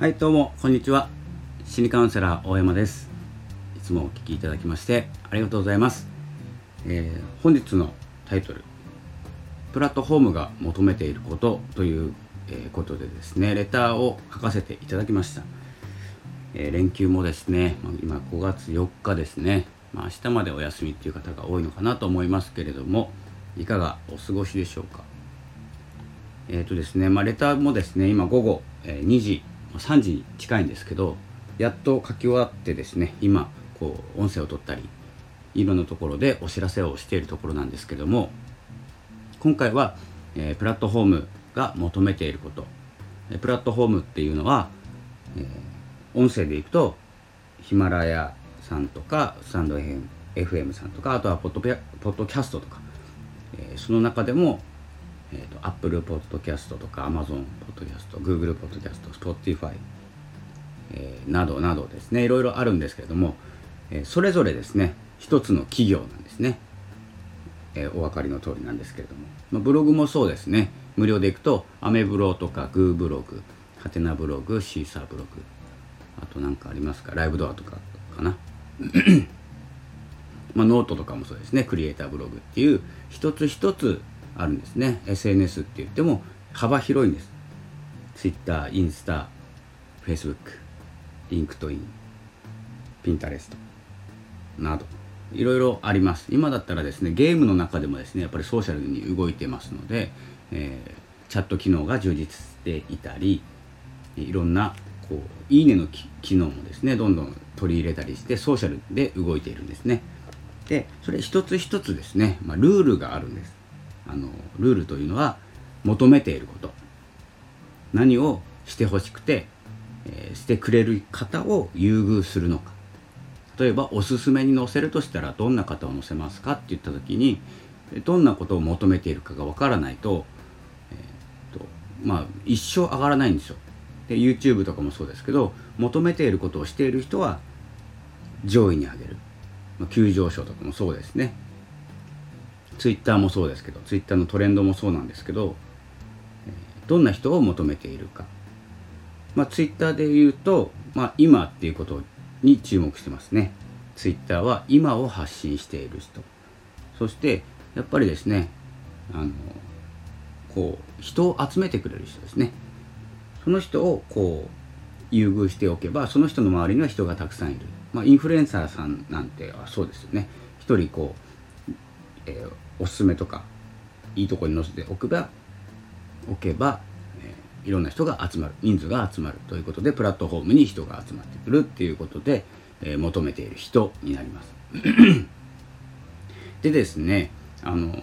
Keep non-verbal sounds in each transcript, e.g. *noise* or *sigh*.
はいどうもこんにちは。心理カウンセラー大山です。いつもお聞きいただきましてありがとうございます、えー、本日のタイトルプラットフォームが求めていることということでですねレターを書かせていただきました、えー、連休もですね今5月4日ですね、まあ、明日までお休みっていう方が多いのかなと思いますけれどもいかがお過ごしでしょうか。えっ、ー、とですねまあレターもですね今午後2時3時近いんですけどやっと書き終わってですね今こう音声を取ったりいろんなところでお知らせをしているところなんですけども今回は、えー、プラットフォームが求めていること。プラットフォームっていうのは、えー、音声でいくとヒマラヤさんとかスタンド FM, さんとかあとはポッドポッドキャストとか、えー、その中でも、Apple Podcast とか Amazon Podcast、Google Podcast、Spotify、え、などなどですね、いろいろあるんですけれども、えー、それぞれですね、一つの企業なんですね。えー、お分かりの通りなんですけれども、まあ、ブログもそうですね、無料でいくと、アメブロとかグーブログ、ハテナブログ、シーサーブログ、あと何かありますか、ライブドアとかかな。*clears throat* まあ、ノートとかもそうですね、クリエイターブログっていう、一つ一つあるんですね。SNS って言っても幅広いんです。Twitter、インスタ、Facebook、LinkedIn、Pinterest など。いろいろあります。今だったらですねゲームの中でもですねやっぱりソーシャルに動いてますので、えー、チャット機能が充実していたりいろんなこういいねの機能もですねどんどん取り入れたりしてソーシャルで動いているんですね。でそれ一つ一つですね、まあ、ルールがあるんです。あのルールというのは求めていること。何をしてほしくて、えー、してくれる方を優遇するのか。例えばおすすめに載せるとしたらどんな方を載せますかって言った時にどんなことを求めているかがわからないと,、えーとまあ、一生上がらないんですよ。で YouTube とかもそうですけど求めていることをしている人は上位に上げる、まあ、急上昇とかもそうですね。ツイッターもそうですけどツイッターのトレンドもそうなんですけどどんな人を求めているか、まあ、ツイッターで言うと、まあ、今っていうことに注目してますね。ツイッターは今を発信している人。そしてやっぱりですねあのこう人を集めてくれる人ですね。その人をこう優遇しておけばその人の周りには人がたくさんいる、まあ、インフルエンサーさんなんてはそうですよね。一人こう、えー、おすすめとかいいとこに載せておけばおけば、えー、いろんな人が集まる人数が集まるということでプラットフォームに人が集まってくるっていうことで、えー、求めている人になります。でですねあの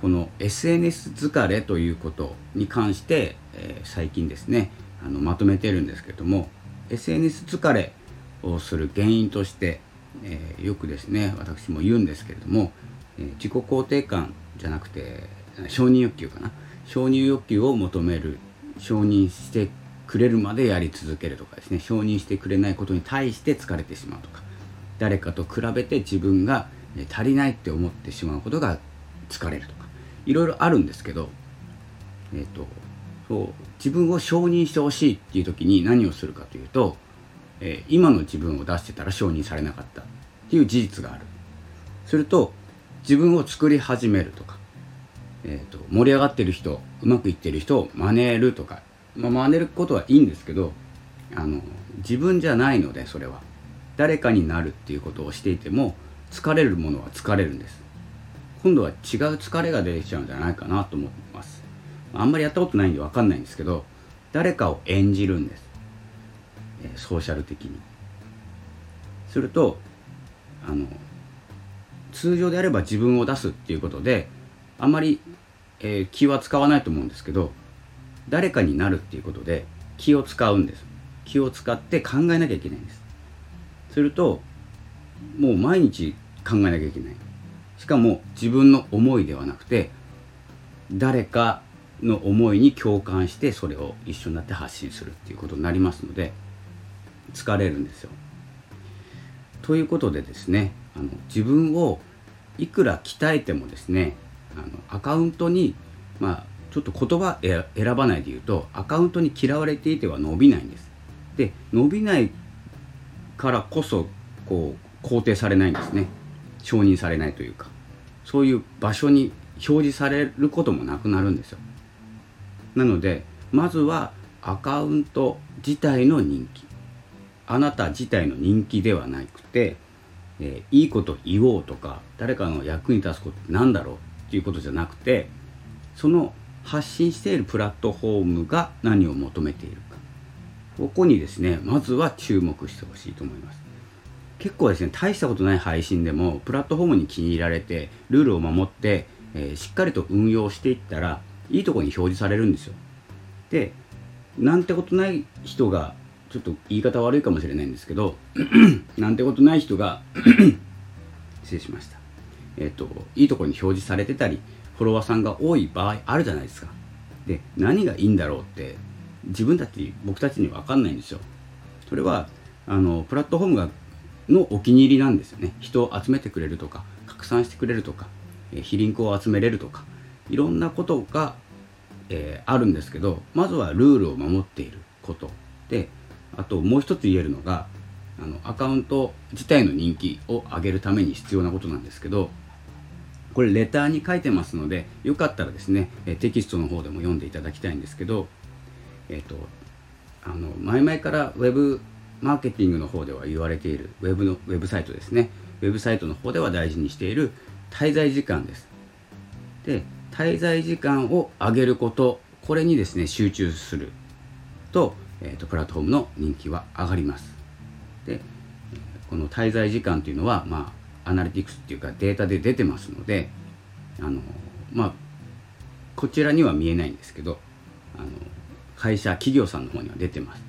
この SNS 疲れということに関して、えー、最近ですねあのまとめてるんですけども SNS 疲れをする原因として、えー、よくですね私も言うんですけれども自己肯定感じゃなくて承認欲求かな。承認欲求を求める。承認してくれるまでやり続けるとかですね。承認してくれないことに対して疲れてしまうとか。誰かと比べて自分が足りないって思ってしまうことが疲れるとか。いろいろあるんですけど、えーと、そう自分を承認してほしいっていう時に何をするかというと、えー、今の自分を出してたら承認されなかったっていう事実がある。すると自分を作り始めるとか、えーと、盛り上がってる人うまくいってる人を真似るとか、まあ、真似ることはいいんですけどあの自分じゃないのでそれは。誰かになるっていうことをしていても疲れるものは疲れるんです。今度は違う疲れが出てきちゃうんじゃないかなと思います。あんまりやったことないんで分かんないんですけど誰かを演じるんです、えー、ソーシャル的に。するとあの通常であれば自分を出すっていうことであまり、えー、気は使わないと思うんですけど誰かになるっていうことで気を使うんです。気を使って考えなきゃいけないんです。するともう毎日考えなきゃいけない。しかも自分の思いではなくて誰かの思いに共感してそれを一緒になって発信するっていうことになりますので疲れるんですよ。ということでですねあの自分をいくら鍛えてもですねあのアカウントにまあちょっと言葉選ばないで言うとアカウントに嫌われていては伸びないんです。で伸びないからこそこう肯定されないんですね。承認されないというか。そういう場所に表示されることもなくなるんですよ。なのでまずはアカウント自体の人気。あなた自体の人気ではなくて、えー、いいこと言おうとか誰かの役に立つことって何だろうっていうことじゃなくてその発信しているプラットフォームが何を求めているか。ここにですねまずは注目してほしいと思います。結構ですね大したことない配信でもプラットフォームに気に入られてルールを守って、えー、しっかりと運用していったらいいとこに表示されるんですよ。でなんてことない人がちょっと言い方悪いかもしれないんですけど *clears throat* なんてことない人が *clears throat* 失礼しました。えっ、といいところに表示されてたりフォロワーさんが多い場合あるじゃないですか。で何がいいんだろうって自分たち僕たちに分かんないんですよ。それはあのプラットフォームがのお気に入りなんですよね。人を集めてくれるとか拡散してくれるとか、え非リンクを集めれるとかいろんなことが、えー、あるんですけどまずはルールを守っていること。であともう一つ言えるのがあのアカウント自体の人気を上げるために必要なことなんですけどこれレターに書いてますのでよかったらですねテキストの方でも読んでいただきたいんですけどえっ、とあの前々からウェブマーケティングの方では言われているウェブのウェブサイトですね。ウェブサイトの方では大事にしている滞在時間です。で滞在時間を上げることこれにですね集中すると,、えーと、プラットフォームの人気は上がります。でこの滞在時間というのは、まあ、アナリティクスっていうかデータで出てますのであのまあこちらには見えないんですけどあの会社企業さんの方には出てます。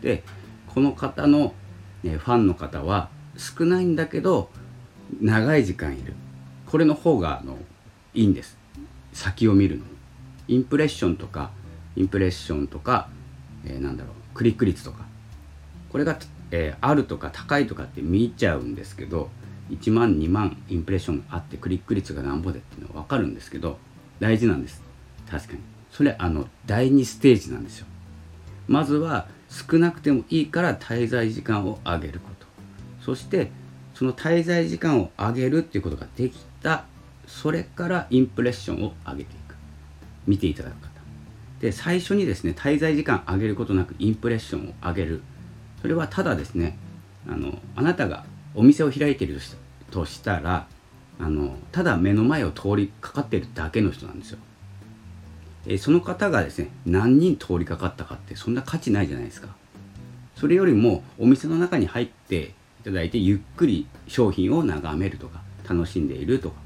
でこの方の、ね、ファンの方は少ないんだけど長い時間いる。これの方があのいいんです。先を見るのに。インプレッションとかインプレッションとか、えー、なんだろうクリック率とか。これが、えー、あるとか高いとかって見ちゃうんですけど1万2万インプレッションがあってクリック率がなんぼでっていうのは分かるんですけど大事なんです。確かに。それあの第2ステージなんですよ。まずは少なくてもいいから滞在時間を上げること。そしてその滞在時間を上げるっていうことができたそれからインプレッションを上げていく。見ていただく方で最初にですね滞在時間上げることなくインプレッションを上げる。それはただですねあのあなたがお店を開いているとしたらあのただ目の前を通りかかっているだけの人なんですよ。えその方がですね何人通りかかったかってそんな価値ないじゃないですか。それよりもお店の中に入っていただいてゆっくり商品を眺めるとか楽しんでいるとか。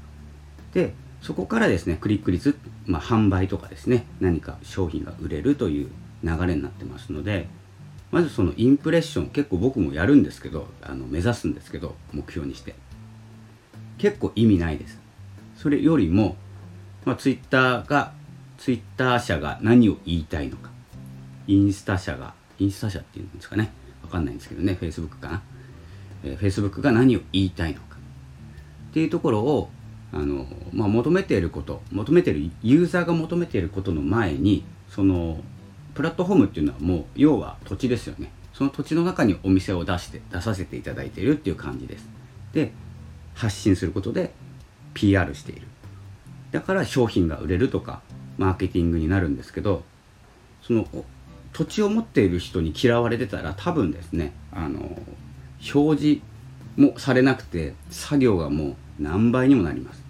でそこからですねクリック率、まあ、販売とかですね何か商品が売れるという流れになってますのでまずそのインプレッション結構僕もやるんですけどあの目指すんですけど目標にして。結構意味ないです。それよりも、まあ、ツイッターがツイッター社が何を言いたいのか。インスタ社がインスタ社っていうんですかね。わかんないんですけどねフェイスブックかな、えー、フェイスブックが何を言いたいのか。っていうところをあの、まあ、求めていること求めているユーザーが求めていることの前にそのプラットフォームっていうのはもう要は土地ですよね。その土地の中にお店を出して出させていただいているっていう感じです。で発信することで PR している。だから商品が売れるとかマーケティングになるんですけどその土地を持っている人に嫌われてたら多分ですねあの表示もされなくて作業がもう何倍にもなります。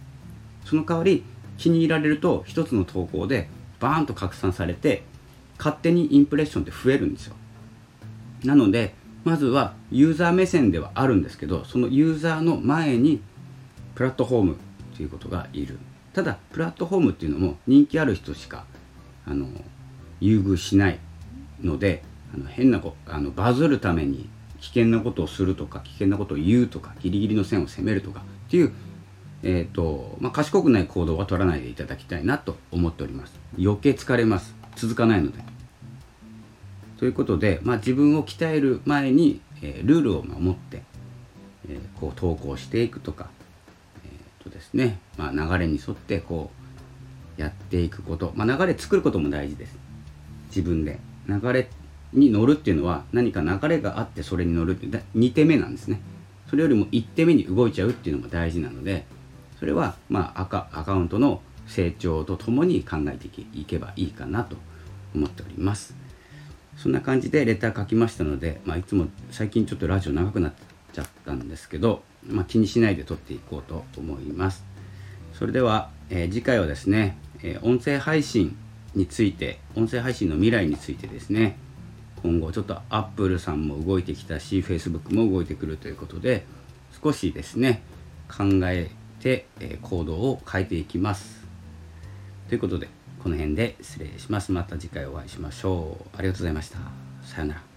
その代わり気に入られると一つの投稿でバーンと拡散されて勝手にインプレッションって増えるんですよ。なのでまずはユーザー目線ではあるんですけどそのユーザーの前にプラットフォームということがいる。ただプラットフォームっていうのも人気ある人しかあの優遇しないのであの変なあのバズるために危険なことをするとか危険なことを言うとかギリギリの線を攻めるとかっていう、えーとまあ、賢くない行動は取らないでいただきたいなと思っております。余計疲れます。続かないので。ということで、まあ、自分を鍛える前に、えー、ルールを守って、えー、こう投稿していくとかとですね、まあ、流れに沿ってこうやっていくこと、まあ、流れ作ることも大事です。自分で。流れに乗るっていうのは何か流れがあってそれに乗るって2手目なんですね。それよりも1手目に動いちゃうっていうのも大事なのでそれはまあアカアカウントの成長とともに考えていけばいいかなと思っております。そんな感じでレター書きましたので、まあ、いつも最近ちょっとラジオ長くなっちゃったんですけど、まあ、気にしないで撮っていこうと思います。それでは、えー、次回はですね、え、音声配信について音声配信の未来についてですね今後ちょっとアップルさんも動いてきたし Facebook も動いてくるということで少しですね考えて、え、行動を変えていきます。ということでこの辺で失礼します。また次回お会いしましょう。ありがとうございました。さようなら。